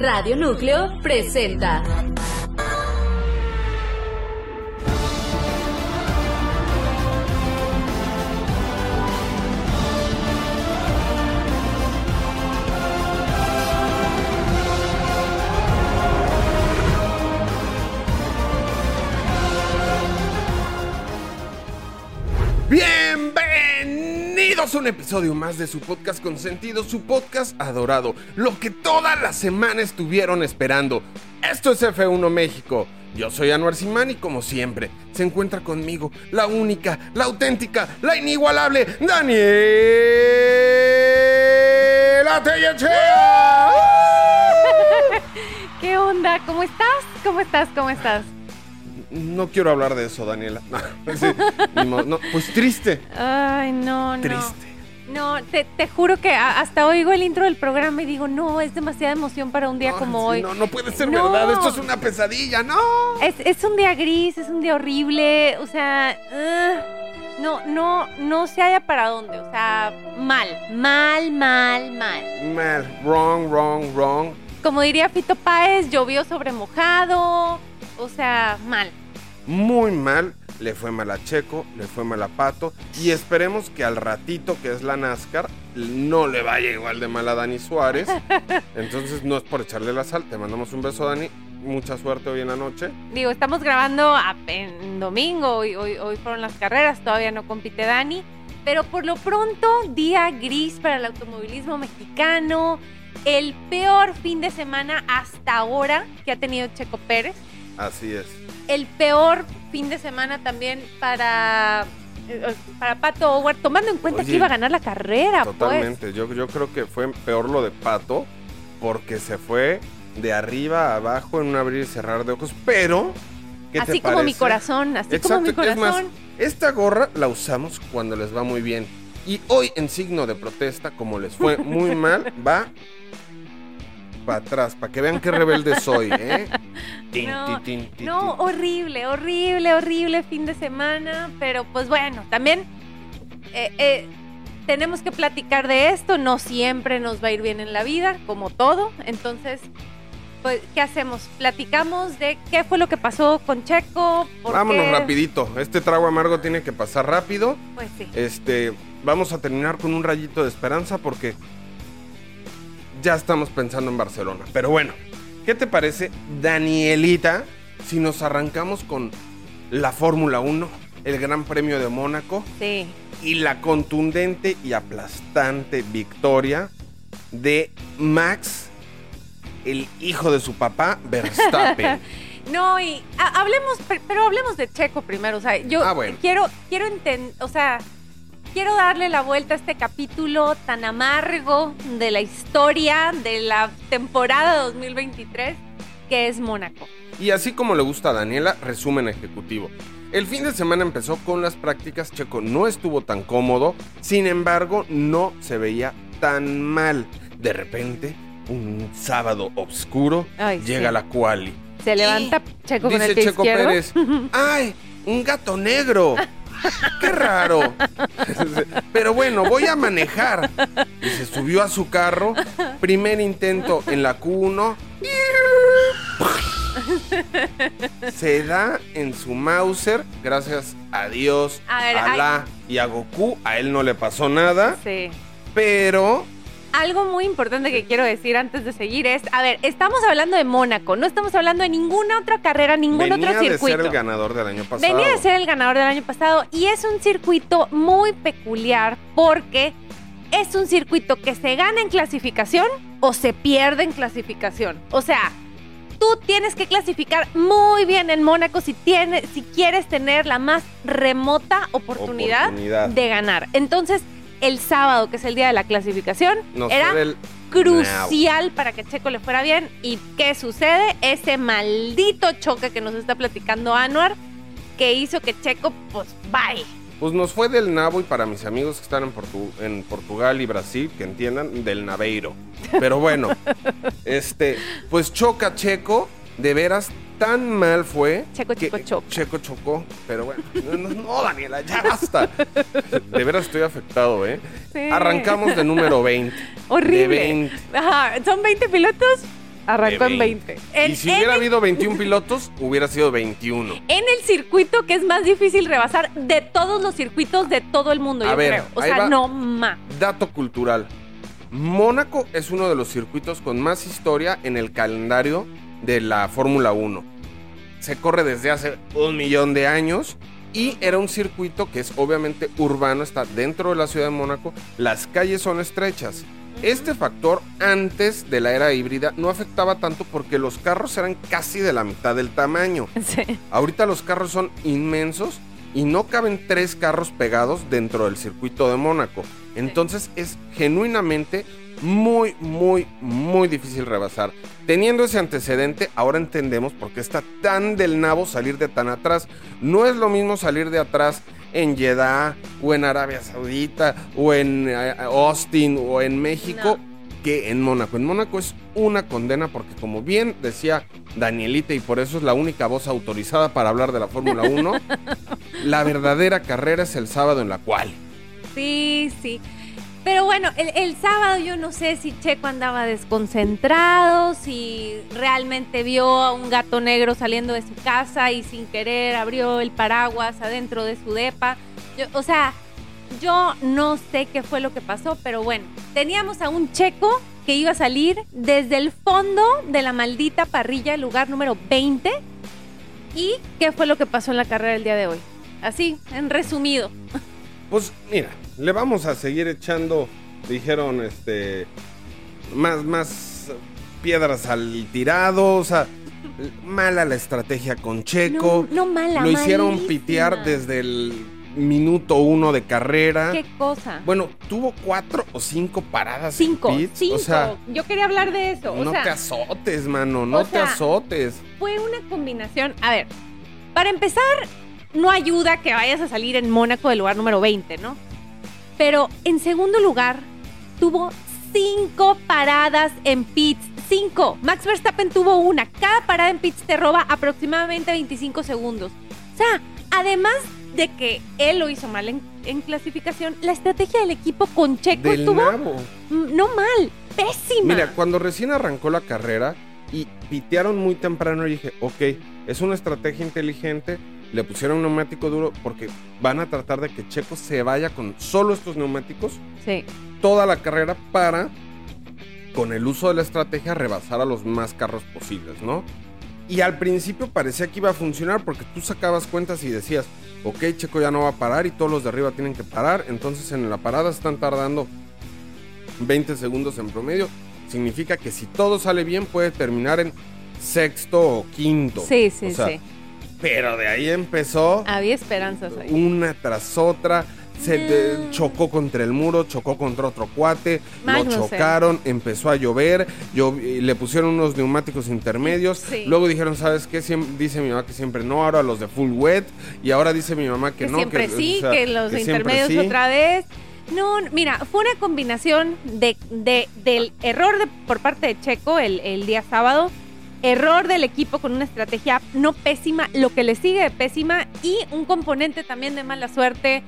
Radio Núcleo presenta. Bienvenidos a un episodio más de su podcast consentido, su podcast adorado, lo que toda la semana estuvieron esperando. Esto es F1 México. Yo soy Anuar Simán y como siempre, se encuentra conmigo la única, la auténtica, la inigualable Daniela Tellechea. ¿Qué onda? ¿Cómo estás? ¿Cómo estás? ¿Cómo estás? No quiero hablar de eso, Daniela. No, sí, ni modo. No, pues triste. Ay, no, no. Triste. No, te, te juro que hasta oigo el intro del programa y digo, no, es demasiada emoción para un día como hoy. No, no puede ser No. verdad. Esto es una pesadilla, no. Es, es un día gris, es un día horrible, o sea, ah, no, no, no se haya para dónde, o sea, mal, mal, mal, mal. Mal, wrong, wrong, wrong. Como diría Fito Páez, llovió sobre mojado, o sea, mal. Muy mal. Le fue mal a Checo, le fue mal a Pato. Y esperemos que al ratito, que es la NASCAR, no le vaya igual de mal a Dani Suárez. Entonces no es por echarle la sal. Te mandamos un beso, Dani. Mucha suerte hoy en la noche. Digo, estamos grabando a- en domingo, hoy, hoy, hoy fueron las carreras, todavía no compite Dani, pero por lo pronto, día gris para el automovilismo mexicano, el peor fin de semana hasta ahora que ha tenido Checo Pérez, Así es. el peor fin de semana también para, eh, para Pato Howard, tomando en cuenta Oye, que iba a ganar la carrera, pues. Totalmente. Yo, yo creo que fue peor lo de Pato porque se fue de arriba a abajo en un abrir y cerrar de ojos. Pero, ¿qué te Así como mi corazón, así como mi Exacto, es corazón. más, esta gorra la usamos cuando les va muy bien. Y hoy, en signo de protesta, como les fue muy mal, va para atrás, para que vean qué rebelde soy, ¿eh? Tin, No, tin, tin, tin, No, horrible, horrible, horrible fin de semana, pero pues bueno, también eh, eh, tenemos que platicar de esto, no siempre nos va a ir bien en la vida, como todo, entonces, pues, ¿qué hacemos? Platicamos de qué fue lo que pasó con Checo, por Vámonos qué- rapidito. Este trago amargo tiene que pasar rápido. Pues sí. Este, vamos a terminar con un rayito de esperanza porque ya estamos pensando en Barcelona. Pero bueno, ¿qué te parece, Danielita, si nos arrancamos con la Fórmula 1, el Gran Premio de Mónaco Sí. y la contundente y aplastante victoria de Max, el hijo de su papá, Verstappen? No, y ha- hablemos, per- pero hablemos de Checo primero. O sea, yo Ah, bueno. quiero, quiero entender, o sea, quiero darle la vuelta a este capítulo tan amargo de la historia de la temporada 2023 que es Mónaco. Y así como le gusta a Daniela, resumen ejecutivo. El fin de semana empezó con las prácticas, Checo no estuvo tan cómodo, sin embargo no se veía tan mal. De repente, un sábado oscuro, Ay, llega sí. la quali. Se levanta Checo con Dice el pie Checo izquierdo. Pérez, ¡ay! Un gato negro. ¡Qué raro! Pero bueno, voy a manejar. Y se subió a su carro. Primer intento en la Q1. Se da en su Mauser. Gracias a Dios, A ver, a hay- la y a Goku. A él no le pasó nada. Sí. Pero Algo muy importante que quiero decir antes de seguir es, a ver, estamos hablando de Mónaco, no estamos hablando de ninguna otra carrera, ningún venía otro de circuito. ser el ganador del año pasado. Venía de ser el ganador del año pasado y es un circuito muy peculiar porque es un circuito que se gana en clasificación o se pierde en clasificación. O sea, tú tienes que clasificar muy bien en Mónaco si, tienes, si quieres tener la más remota oportunidad, Oportunidad. de ganar. Entonces, el sábado, que es el día de la clasificación, Nos era del crucial para que Checo le fuera bien. ¿Y qué sucede? Ese maldito choque que nos está platicando Anuar, que hizo que Checo, pues, bye. Pues nos fue del nabo y para mis amigos que están en, Portu- en Portugal y Brasil, que entiendan, del naveiro. Pero bueno, este, pues choca Checo, de veras, tan mal fue. Checo, que- Checo. Checo chocó, pero bueno, no, Daniela, ya basta. De veras estoy afectado, ¿eh? Sí. Arrancamos de número 20. Horrible. De 20. Ajá, son 20 pilotos. arrancó en 20. Y En, si hubiera el- habido 21 pilotos, hubiera sido 21. en el circuito que es más difícil rebasar de todos los circuitos de todo el mundo, A yo ver, creo. O sea, no más. Dato cultural. Mónaco es uno de los circuitos con más historia en el calendario de la Fórmula 1. Se corre desde hace un millón de años y era un circuito que es obviamente urbano, está dentro de la ciudad de Mónaco, las calles son estrechas. Este factor antes de la era híbrida no afectaba tanto porque los carros eran casi de la mitad del tamaño. Sí. Ahorita los carros son inmensos y no caben tres carros pegados dentro del circuito de Mónaco. Entonces es genuinamente muy, muy, muy difícil rebasar. Teniendo ese antecedente, ahora entendemos por qué está tan del nabo salir de tan atrás. No es lo mismo salir de atrás en Jeddah o en Arabia Saudita o en eh, Austin o en México que en Mónaco. En Mónaco es una condena porque como bien decía Danielita y por eso es la única voz autorizada para hablar de la Fórmula 1, la verdadera carrera es el sábado en la cual. Sí, sí. Pero bueno, el, sábado yo no sé si Checo andaba desconcentrado, si realmente vio a un gato negro saliendo de su casa y sin querer abrió el paraguas adentro de su depa. Yo- o sea, yo no sé qué fue lo que pasó, pero bueno, teníamos a un Checo que iba a salir desde el fondo de la maldita parrilla, lugar número 20. ¿Y qué fue lo que pasó en la carrera el día de hoy? Así, en resumido. Pues mira, le vamos a seguir echando, dijeron, este, más, más piedras al tirado, o sea, mala la estrategia con Checo. No, no mala, Lo hicieron malísima. pitear desde el minuto uno de carrera. ¿Qué cosa? Bueno, tuvo cuatro o cinco paradas. Cinco, cinco. O sea, Yo quería hablar de eso. O no sea, te azotes, mano, no te sea, azotes. fue una combinación. A ver, para empezar, no ayuda que vayas a salir en Mónaco del lugar número 20, ¿no? Pero en segundo lugar, tuvo cinco paradas en pits. Cinco. Max Verstappen tuvo una. Cada parada en pits te roba aproximadamente 25 segundos. O sea, además de que él lo hizo mal en, en clasificación, la estrategia del equipo con Checo Del estuvo nabo. no mal, pésima. Mira, cuando recién arrancó la carrera y pitearon muy temprano, dije, ok, es una estrategia inteligente. Le pusieron un neumático duro porque van a tratar de que Checo se vaya con solo estos neumáticos Sí. toda la carrera para, con el uso de la estrategia, rebasar a los más carros posibles, ¿no? Y al principio parecía que iba a funcionar porque tú sacabas cuentas y decías, ok, Checo ya no va a parar y todos los de arriba tienen que parar, entonces en la parada están tardando 20 segundos en promedio. Significa que si todo sale bien puede terminar en sexto o quinto. Sí, sí, O sea, sí. Pero de ahí empezó Había esperanzas ahí. una tras otra. Se Mm. chocó contra el muro, chocó contra otro cuate, lo Magnussen. chocaron, empezó a llover, llo- y le pusieron unos neumáticos intermedios, Sí. luego dijeron, ¿sabes qué? Siem- dice mi mamá que siempre no, ahora los de full wet, y ahora dice mi mamá que, que no. siempre sí, o sea, que los que intermedios sí. otra vez. No, mira, fue una combinación de, de- del error de- por parte de Checo el, el día sábado, error del equipo con una estrategia no pésima, lo que le sigue de pésima y un componente también de mala suerte,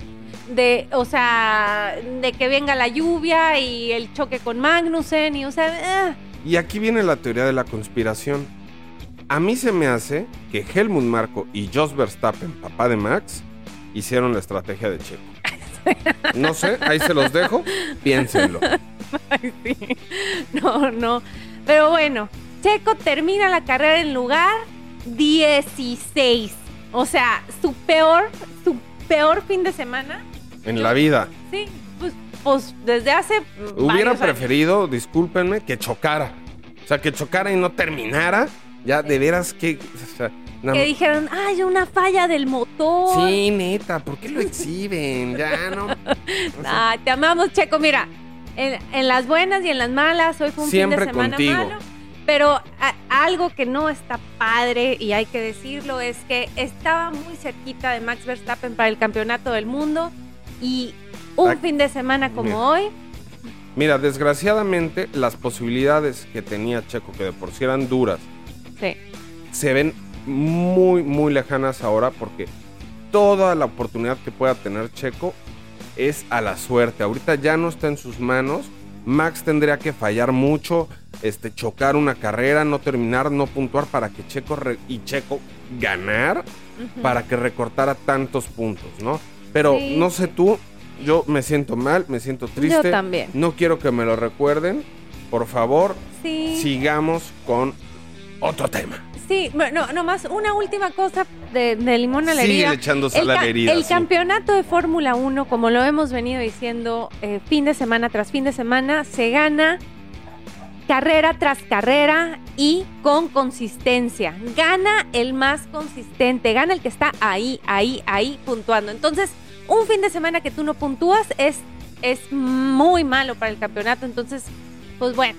de, o sea, de que venga la lluvia y el choque con Magnussen y, o sea, ah, Y aquí viene la teoría de la conspiración. A mí se me hace que Helmut Marco y Jos Verstappen, papá de Max, hicieron la estrategia de Checo. No sé, ahí se los dejo, piénsenlo. Ay, sí. No, no. Pero bueno, Checo termina la carrera en lugar 16. O sea, su peor, su peor fin de semana. En la vida. Sí, pues, pues desde hace. Hubiera años. preferido, discúlpenme, que chocara. O sea, que chocara y no terminara. Ya, de veras que... o sea, na- Que dijeron, ay, una falla del motor. Sí, neta, ¿por qué lo exhiben? Ya, no. o sea, Ay, te amamos, Checo. Mira, en, en las buenas y en las malas, hoy fue un Siempre fin de semana contigo. malo. Pero a- algo que no está padre, y hay que decirlo, es que estaba muy cerquita de Max Verstappen para el campeonato del mundo. Y un fin de semana como mira. hoy, Mira, desgraciadamente, las posibilidades que tenía Checo, que de por sí eran duras, sí. se ven muy, muy lejanas ahora porque toda la oportunidad que pueda tener Checo es a la suerte. Ahorita ya no está en sus manos. Max tendría que fallar mucho, este, chocar una carrera, no terminar, no puntuar para que Checo y Checo ganar, para que recortara tantos puntos, ¿no? Pero Sí. no sé tú, yo me siento mal, me siento triste. Yo también. No quiero que me lo recuerden. Por favor, Sí. sigamos con otro tema. Sí, bueno, nomás una última cosa de, de limón a la herida. Sigue echando sal a la herida. el sí. campeonato de Fórmula 1, como lo hemos venido diciendo eh, fin de semana tras fin de semana, se gana carrera tras carrera y con consistencia. Gana el más consistente, gana el que está ahí, ahí, ahí puntuando. Entonces, un fin de semana que tú no puntúas es, es muy malo para el campeonato. Entonces, pues bueno,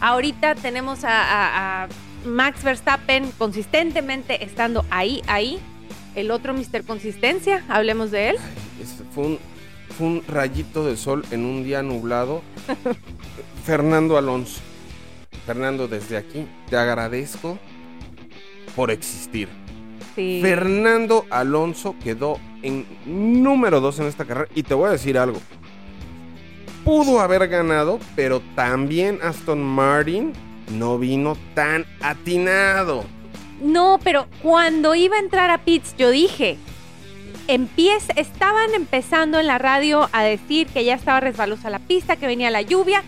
ahorita tenemos a, a- a Max Verstappen consistentemente estando ahí, ahí. El otro Mr. Consistencia, hablemos de él. Este, fue, un, fue un rayito de sol en un día nublado. Fernando Alonso. Fernando, desde aquí te agradezco por existir. Sí. Fernando Alonso quedó en número 2 en esta carrera. Y te voy a decir algo. Pudo haber ganado, pero también Aston Martin no vino tan atinado. No, pero cuando iba a entrar a pits, yo dije, estaban empezando en la radio a decir que ya estaba resbalosa la pista, que venía la lluvia.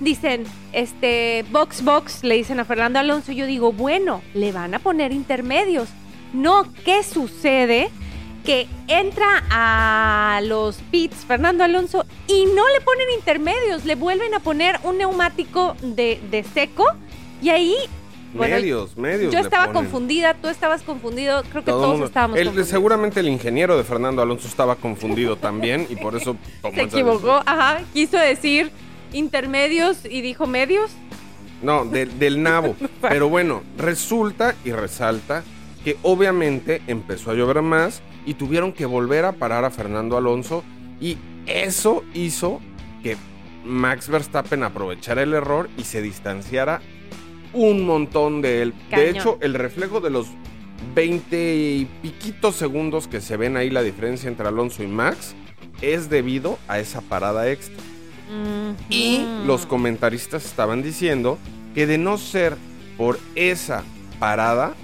Dicen, este, box, box, le dicen a Fernando Alonso. Yo digo, bueno, le van a poner intermedios. No, ¿qué sucede? Que entra a los pits Fernando Alonso y no le ponen intermedios, le vuelven a poner un neumático de, de seco y ahí Bueno, medios, medios. yo estaba confundida, tú estabas confundido, creo que Todo todos mundo- estábamos el- confundidos. seguramente el ingeniero de Fernando Alonso estaba confundido también y por eso Se equivocó, ajá, quiso decir intermedios y dijo medios. No, de- del nabo. Pero bueno, resulta y resalta que obviamente empezó a llover más y tuvieron que volver a parar a Fernando Alonso y eso hizo que Max Verstappen aprovechara el error y se distanciara un montón de él. Cañón. De hecho, el reflejo de los 20 y piquitos segundos que se ven ahí la diferencia entre Alonso y Max es debido a esa parada extra. Y los comentaristas estaban diciendo que de no ser por esa parada,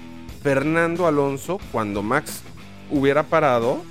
Fernando Alonso, cuando Max hubiera parado,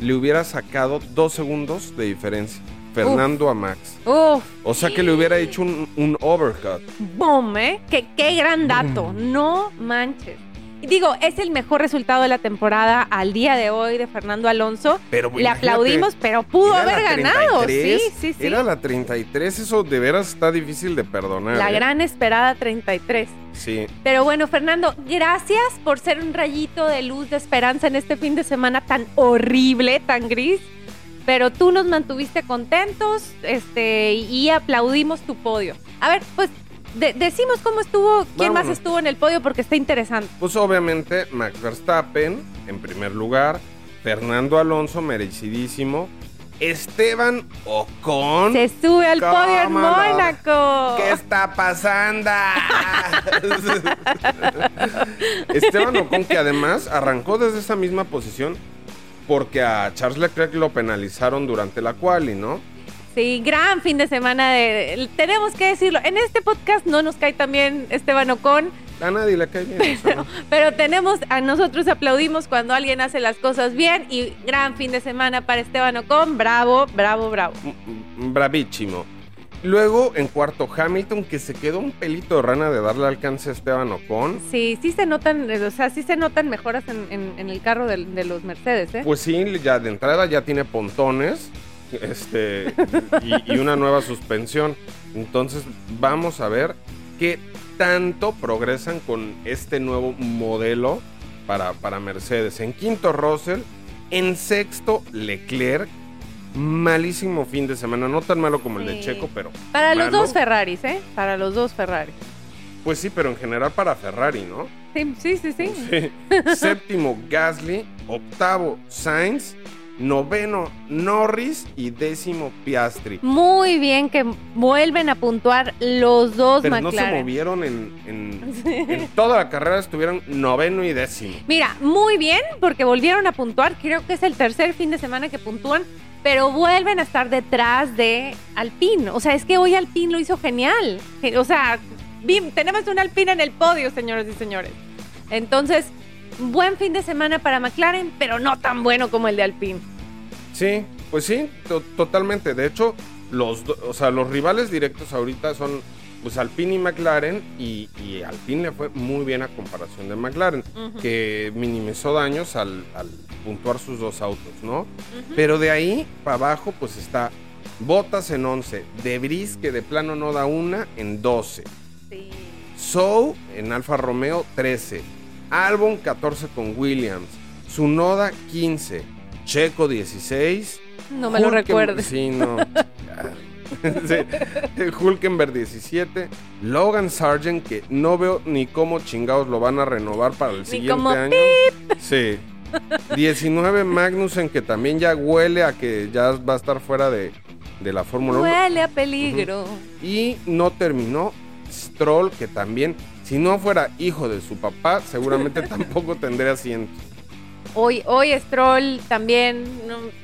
le hubiera sacado dos segundos de diferencia. Fernando a Max. Uf, O sea que le hubiera hecho un, un overcut. boom, ¿eh? Qué, qué gran dato, no manches. Digo, es el mejor resultado de la temporada al día de hoy de Fernando Alonso. Pero Le aplaudimos, pero pudo haber ganado. 33, Sí, sí, sí. Era la 33, eso de veras está difícil de perdonar. La ¿eh? gran esperada 33. Sí, Pero bueno, Fernando, gracias por ser un rayito de luz de esperanza en este fin de semana tan horrible, tan gris. Pero tú nos mantuviste contentos este, y aplaudimos tu podio. A ver, pues de- decimos cómo estuvo, quién más estuvo en el podio porque está interesante. Pues obviamente Max Verstappen en primer lugar, Fernando Alonso merecidísimo, Esteban Ocon. Se sube al podio en. Mónaco. ¿Qué está pasando? Esteban Ocon que además arrancó desde esa misma posición porque a Charles Leclerc lo penalizaron durante la quali, ¿no? Sí, gran fin de semana. De, tenemos que decirlo. En este podcast no nos cae también Esteban Ocon. A nadie le cae bien. Pero tenemos, a nosotros aplaudimos cuando alguien hace las cosas bien y gran fin de semana para Esteban Ocon, bravo, bravo, bravo. m- bravísimo. Luego en cuarto Hamilton que se quedó un pelito de rana de darle alcance a Esteban Ocon. Sí, sí se notan, o sea, sí se notan mejoras en, en- en el carro del- de, los Mercedes, ¿eh? Pues sí, ya de entrada ya tiene pontones este, y, y una nueva suspensión. Entonces vamos a ver qué tanto progresan con este nuevo modelo para, para Mercedes. En quinto Russell, en sexto Leclerc. Malísimo fin de semana, no tan malo como el de. Checo, pero... Para los dos Ferraris, ¿eh? Para los dos Ferraris. Pues sí, pero en general para Ferrari, ¿no? Sí, sí, sí, sí. Sí. Séptimo Gasly, octavo Sainz, noveno Norris y décimo Piastri. Muy bien que vuelven a puntuar los dos Pero no se McLaren. movieron en, en- en toda la carrera, estuvieron noveno y décimo. Mira, muy bien, porque volvieron a puntuar. Creo que es el tercer fin de semana que puntúan, pero vuelven a estar detrás de Alpine. O sea, es que hoy Alpine lo hizo genial. Ge- O sea, tenemos un Alpine en el podio, señores y señores. Entonces, buen fin de semana para McLaren, pero no tan bueno como el de Alpine. Sí, pues sí, to- totalmente. De hecho, los, o sea, los rivales directos ahorita son pues Alpine y McLaren y, y Alpine le fue muy bien a comparación de McLaren, que minimizó daños al, al puntuar sus dos autos, ¿no? Pero de ahí para abajo pues está Bottas en 11, Debris que de plano no da una en 12, Sí. Sou en Alfa Romeo 13, Albon 14 con Williams, Sunoda 15, Checo 16, No me lo recuerdes. Sí, no. Sí. Hulkenberg 17, Logan Sargent que no veo ni cómo chingados lo van a renovar para el siguiente como año. Sí. 19 Magnussen que también ya huele a que ya va a estar fuera de, de la Fórmula 1. Huele a peligro. Y no terminó Stroll, que también, si no fuera hijo de su papá, seguramente tampoco tendría asiento. Hoy, hoy Stroll también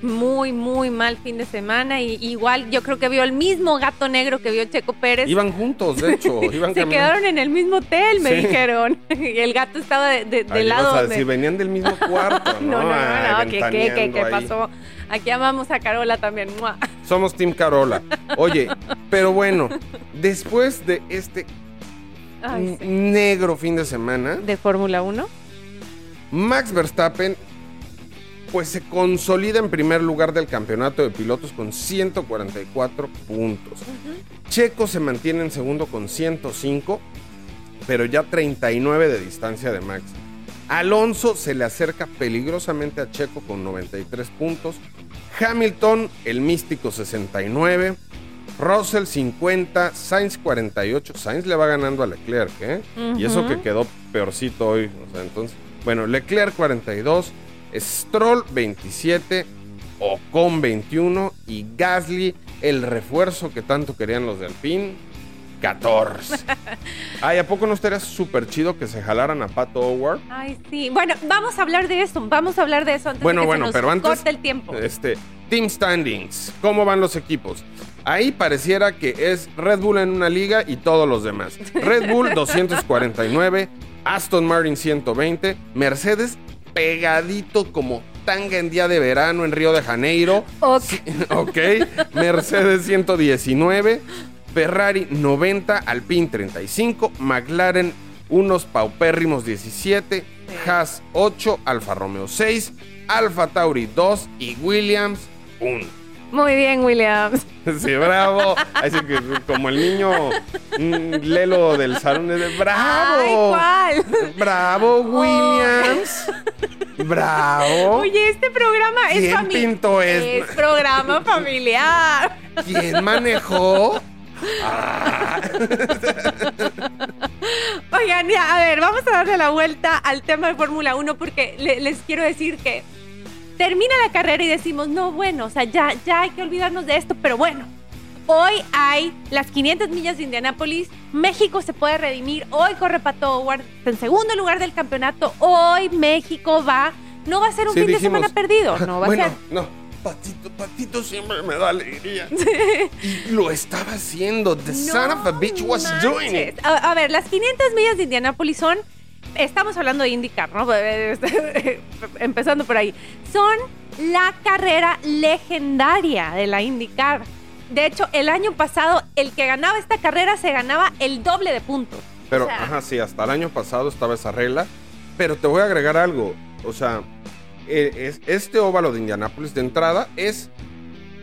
muy, muy mal fin de semana. Y igual yo creo que vio el mismo gato negro que vio Checo Pérez. Iban juntos, de hecho. Iban Se caminando. quedaron en el mismo hotel, me Sí. dijeron. Y el gato estaba de, de- del lado a decir, venían del mismo cuarto, ¿no? No, no, no, ¿qué, qué, qué, pasó? Aquí amamos a Carola también. ¡mua! Somos Team Carola. Oye, pero bueno, después de este Ay, sí. negro fin de semana, De Fórmula 1. Max Verstappen pues se consolida en primer lugar del campeonato de pilotos con 144 puntos. Checo se mantiene en segundo con 105, pero ya 39 de distancia de Max. Alonso se le acerca peligrosamente a Checo con 93 puntos. Hamilton, el místico 69. Russell 50, Sainz 48. Sainz le va ganando a Leclerc, ¿eh? Y eso que quedó peorcito hoy. O sea, entonces, bueno, Leclerc 42, Stroll 27, Ocon 21 y Gasly, el refuerzo que tanto querían los de Alpine, 14. Ay, ¿a poco no estaría súper chido que se jalaran a Pato Howard? Ay, sí. Bueno, vamos a hablar de eso. Vamos a hablar de eso antes Bueno, de que bueno, se nos pero antes. corte el tiempo. Este, Team Standings. ¿Cómo van los equipos? Ahí pareciera que es Red Bull en una liga y todos los demás. Red Bull 249, Aston Martin 120, Mercedes pegadito como tanga en día de verano en Río de Janeiro. Ok. Mercedes 119, Ferrari 90, Alpine 35, McLaren unos paupérrimos 17, Haas 8, Alfa Romeo 6, Alfa Tauri 2 y Williams 1. Muy bien, Williams. Sí, bravo. Así que como el niño mm, Lelo del salón de bravo. Ay, ¿cuál? Bravo, Williams. Bravo. Oye, este programa es ¿Quién fami- pintó esto? Es programa familiar. ¿Quién manejó? Ah, Oigan, ya, a ver, vamos a darle la vuelta al tema de Fórmula 1 porque le- les quiero decir que termina la carrera y decimos, no, bueno, o sea, ya, ya hay que olvidarnos de esto, pero bueno. Hoy hay las 500 millas de Indianápolis. México se puede redimir. Hoy corre Pato Howard en segundo lugar del campeonato. Hoy México va. No va a ser un Sí, fin de dijimos. semana perdido. No va bueno, a ser. no. Patito, Patito siempre me da alegría. Y lo estaba haciendo. The son of a bitch was manches. doing it. A, a ver, las 500 millas de Indianápolis son. Estamos hablando de IndyCar, ¿no? Empezando por ahí. Son la carrera legendaria de la IndyCar. De hecho, el año pasado, el que ganaba esta carrera se ganaba el doble de puntos. Pero, O sea, ajá, sí, hasta el año pasado estaba esa regla. Pero te voy a agregar algo. O sea, es- este óvalo de Indianápolis de entrada es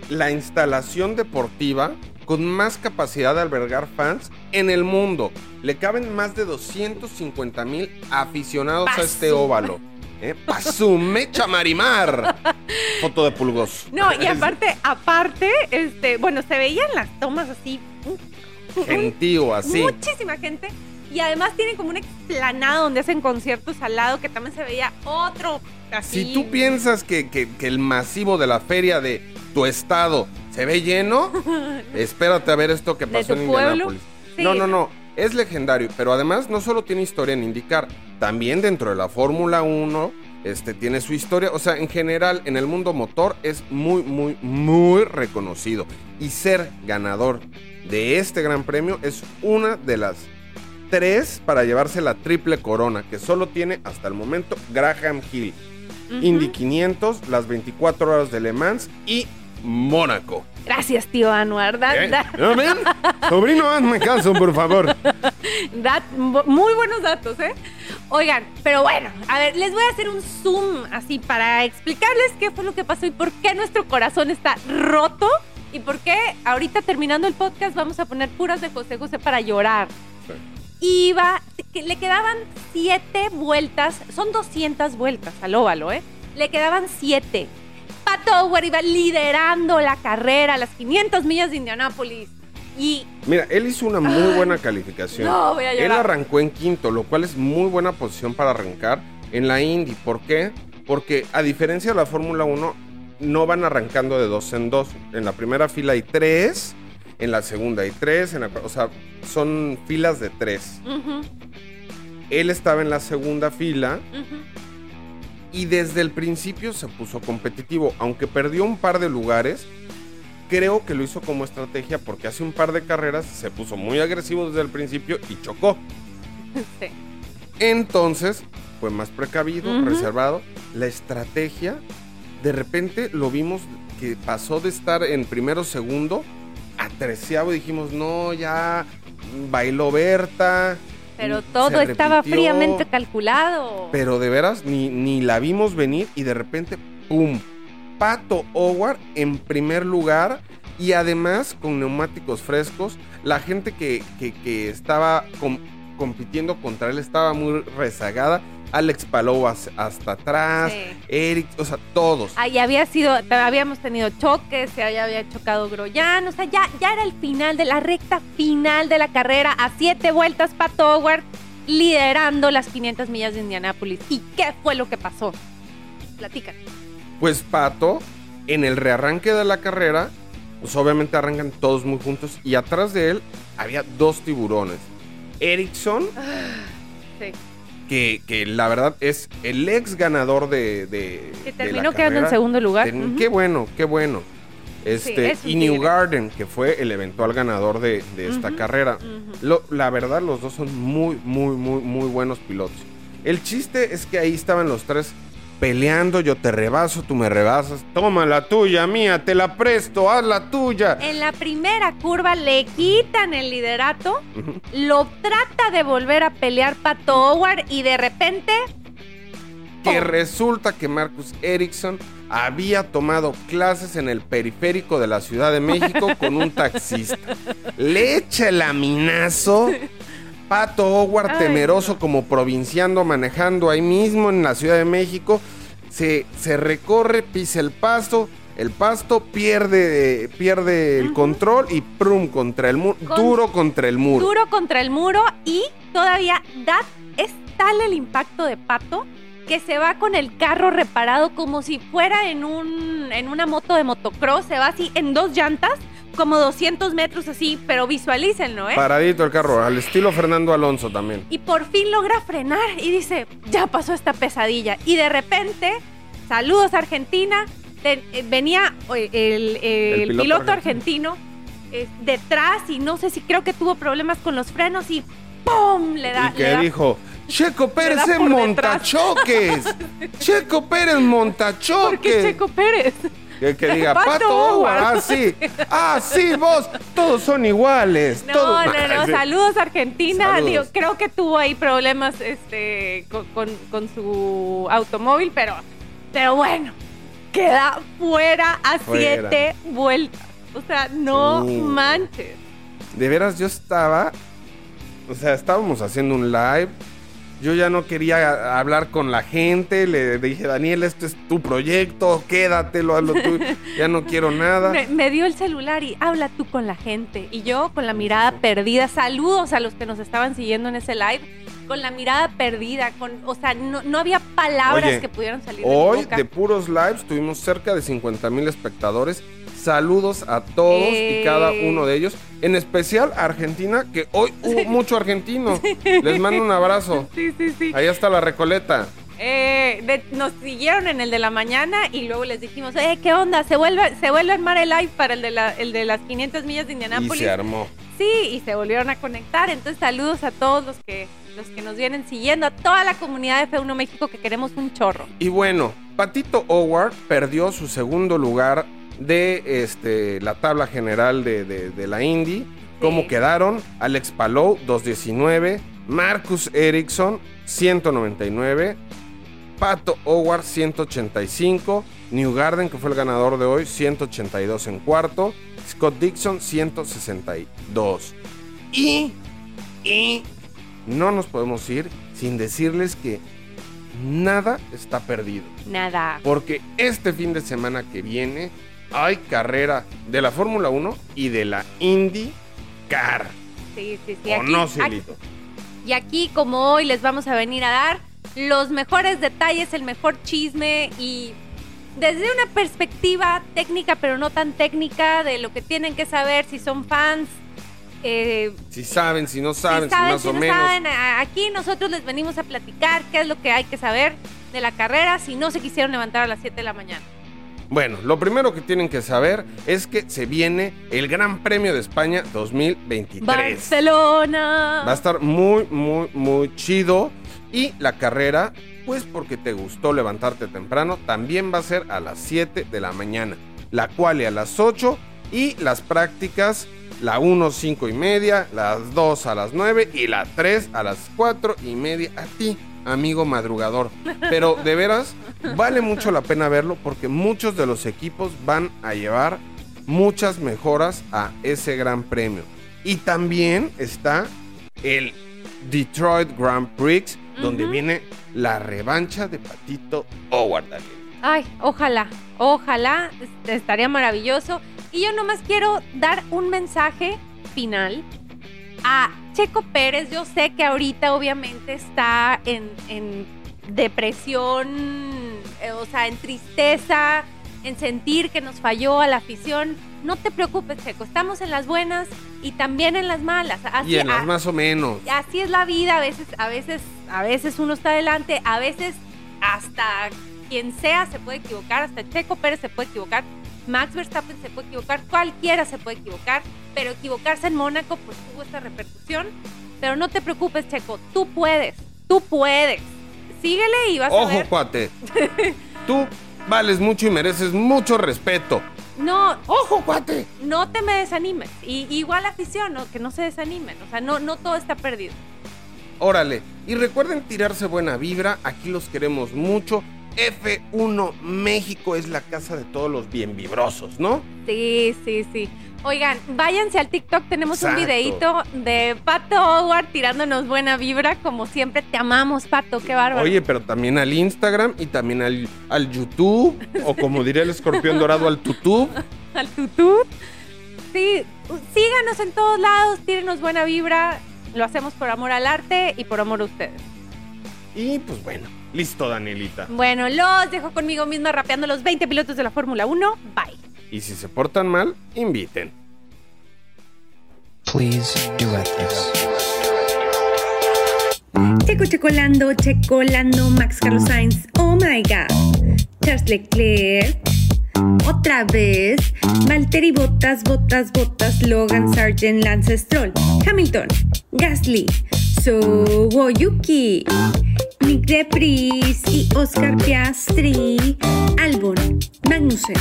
la instalación deportiva con más capacidad de albergar fans en el mundo. Le caben más de 250 mil aficionados a este óvalo. ¿Eh? Pasumecha Marimar. Foto de pulgos. No, y aparte, aparte, este, bueno, se veían las tomas así. Gentío, así. Muchísima gente. Y además tienen como una explanada donde hacen conciertos al lado que también se veía otro así. Si tú piensas que, que- que el masivo de la feria de tu estado se ve lleno, espérate a ver esto que ¿De pasó tu en pueblo? Indianápolis. Sí. No, no, no. Es legendario, pero además no solo tiene historia en indicar, también dentro de la Fórmula 1 este, tiene su historia. O sea, en general, en el mundo motor es muy, muy, muy reconocido. Y ser ganador de este gran premio es una de las tres para llevarse la triple corona, que solo tiene hasta el momento Graham Hill. Indy 500, las 24 horas de Le Mans y Mónaco. Gracias, tío Anuar. Da- ¿Eh? da- ¿No ven? Sobrino, hazme caso, por favor. da- muy buenos datos, ¿eh? Oigan, pero bueno, a ver, les voy a hacer un zoom así para explicarles qué fue lo que pasó y por qué nuestro corazón está roto y por qué ahorita terminando el podcast vamos a poner puras de José José para llorar. Iba, que le quedaban siete vueltas, son 200 vueltas al óvalo, ¿eh? Le quedaban siete. Pato Howard iba liderando la carrera, las 500 millas de Indianápolis. Y Mira, él hizo una muy buena calificación. No, voy a Él arrancó en quinto, lo cual es muy buena posición para arrancar en la Indy. ¿Por qué? Porque a diferencia de la Fórmula 1, no van arrancando de dos en dos. En la primera fila hay tres, en la segunda hay tres, en la, o sea, son filas de tres. Él estaba en la segunda fila ujú. Y desde el principio se puso competitivo, aunque perdió un par de lugares. Creo que lo hizo como estrategia porque hace un par de carreras se puso muy agresivo desde el principio y chocó. Sí. Entonces fue más precavido, reservado. La estrategia, de repente lo vimos que pasó de estar en primero segundo a treceavo y dijimos, no, ya bailó Berta. Pero se todo estaba repitió". fríamente calculado. Pero de veras, ni, ni la vimos venir y de repente, ¡pum! Pato Howard en primer lugar y además con neumáticos frescos. La gente que, que- que estaba com- compitiendo contra él estaba muy rezagada. Alex Palou as- hasta atrás, Sí. Eric, o sea, todos. Ahí había sido, habíamos tenido choques, se había, chocado Groyan, o sea, ya, ya era el final de la recta final de la carrera, a siete vueltas Pato Howard liderando las 500 millas de Indianápolis. ¿Y qué fue lo que pasó? Platican. Pues Pato, en el rearranque de la carrera, pues obviamente arrancan todos muy juntos y atrás de él había dos tiburones. Erickson Sí. Que, que la verdad es el ex ganador de, de- Que terminó la quedando en segundo lugar. Ten-. Qué bueno, qué bueno. Este, y New tigre. Garden, que fue el eventual ganador de, de esta carrera. Lo- la verdad, los dos son muy, muy, muy, muy buenos pilotos. El chiste es que ahí estaban los tres peleando. Yo te rebaso, tú me rebasas. Toma la tuya, mía, te la presto, haz la tuya. En la primera curva le quitan el liderato, lo trata de volver a pelear Pato Howard y de repente que resulta que Marcus Erickson había tomado clases en el periférico de la Ciudad de México con un taxista. Le echa el aminazo. Pato Howard, Ay, temeroso como provinciando, manejando ahí mismo en la Ciudad de México, se, se recorre, pisa el pasto, el pasto pierde, pierde el control y prum contra el muro, Con- duro contra el muro. duro contra el muro y todavía da, es tal el impacto de Pato que se va con el carro reparado como si fuera en, un, en una moto de motocross, se va así en dos llantas, como 200 metros así, pero visualícenlo, ¿eh? Paradito el carro, al estilo Fernando Alonso también. y por fin logra frenar y dice, ya pasó esta pesadilla. Y de repente, saludos Argentina, eh, venía eh, el, el El piloto piloto, argentino eh, detrás y no sé si creo que tuvo problemas con los frenos y ¡pum! Le da... y da- dijo, Checo Pérez detrás. montachoques. Checo Pérez montachoques. ¿Por qué Checo Pérez? Que, que diga, Pato Pato Howard. Howard. Ah, sí. Ah, sí, vos. Todos son iguales. No, todos- no, no, saludos Argentina. Saludos. Digo, creo que tuvo ahí problemas este, con, con- con su automóvil, pero, pero bueno, queda fuera a Fuera. siete vueltas. O sea, no Sí. manches. De veras, yo estaba. O sea, estábamos haciendo un live. Yo ya no quería hablar con la gente. Le dije, Daniel, esto es tu proyecto. Quédatelo, hazlo tú. Ya no quiero nada. Me, me dio el celular y habla tú con la gente. Y yo con la mirada perdida, saludos a los que nos estaban siguiendo en ese live, con la mirada perdida, con, o sea, no, no había palabras Oye, que pudieran salir de Hoy, boca. de puros lives, tuvimos cerca de 50 mil espectadores. Saludos a todos Eh. y cada uno de ellos. En especial a Argentina, que hoy hubo mucho argentino. Les mando un abrazo. Sí, sí, sí. Ahí está la recoleta. Eh, de- nos siguieron en el de la mañana y luego les dijimos, eh, ¿qué onda? ¿Se vuelve, se vuelve a armar el live para el de, la- el de las 500 millas de Y Indianápolis? se armó. Sí, y se volvieron a conectar. Entonces, saludos a todos los que, los que nos vienen siguiendo, a toda la comunidad de F1 México que queremos un chorro. Y bueno, Patito Howard perdió su segundo lugar de este, la tabla general de, de- de la Indy. ¿Cómo quedaron? Alex Palou, 219. Marcus Ericsson, 199. Pato Howard, 185. New Garden, que fue el ganador de hoy, 182 en cuarto. Scott Dixon, 162. Y, y no nos podemos ir sin decirles que nada está perdido. Nada. Porque este fin de semana que viene hay carrera de la Fórmula 1 y de la Indy Car. Sí, sí, sí. ¿O Aquí- no, aquí- Cielito? Y aquí, como hoy, les vamos a venir a dar los mejores detalles, el mejor chisme y desde una perspectiva técnica, pero no tan técnica, de lo que tienen que saber si son fans. eh, Si saben, si no si saben, si, más si o no menos. saben, aquí nosotros les venimos a platicar qué es lo que hay que saber de la carrera si no se quisieron levantar a las 7 de la mañana. Bueno, lo primero que tienen que saber es que se viene el Gran Premio de España 2023. Barcelona. Va a estar muy, muy, muy chido. Y la carrera, pues porque te gustó levantarte temprano, también va a ser a las 7 de la mañana. La cual a las 8 y las prácticas, la 1, 5 y media, las 2 a las 9 y la 3 a las 4 y media. A ti, amigo madrugador. Pero de veras, vale mucho la pena verlo porque muchos de los equipos van a llevar muchas mejoras a ese gran premio. Y también está el Detroit Grand Prix, donde viene la revancha de Patito Howard. Ay, ojalá, ojalá, est- estaría maravilloso. Y yo nomás quiero dar un mensaje final a Checo Pérez. Yo sé que ahorita obviamente está en, en depresión, eh, o sea, en tristeza, en sentir que nos falló a la afición. No te preocupes, Checo, estamos en las buenas y también en las malas. Así, y en las a- más o menos. así es la vida, a veces, a veces, a veces uno está adelante, a veces hasta quien sea se puede equivocar, hasta Checo Pérez se puede equivocar, Max Verstappen se puede equivocar, cualquiera se puede equivocar, pero equivocarse en Mónaco pues tuvo esta repercusión. Pero no te preocupes, Checo, tú puedes, tú puedes. Síguele y vas a Ojo, ver. cuate. Tú vales mucho y mereces mucho respeto. No, Ojo, cuate. no te me desanimes. Y, igual afición, ¿no? que no se desanimen. O sea, no, no todo está perdido. Órale. Y recuerden tirarse buena vibra. Aquí los queremos mucho. F1 México es la casa de todos los bien vibrosos, ¿no? Sí, sí, sí. Oigan, váyanse al TikTok, tenemos un videito de Pato Howard tirándonos buena vibra, como siempre. Te amamos, Pato, qué bárbaro. Oye, pero también al Instagram y también al, al YouTube, o como diría el escorpión dorado, al tutú. al tutut. Sí, síganos en todos lados, tírenos buena vibra. Lo hacemos por amor al arte y por amor a ustedes. Y pues bueno, listo, Danielita. Bueno, los dejo conmigo misma rapeando los 20 pilotos de la Fórmula 1. Bye. Y si se portan mal, inviten. Please duet this. Checo Checolando, Checolando, Max Carlos Sainz, oh my god. Charles Leclerc, otra vez. Valtteri Bottas, Bottas, Bottas, Logan Sargent, Lance Stroll, Hamilton, Gasly, Yuki, Nick Debris y Oscar Piastri, Albon, Magnussen,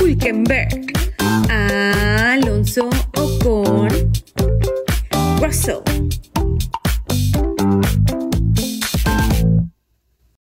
Hulkenberg, Alonso Ocon, Russell,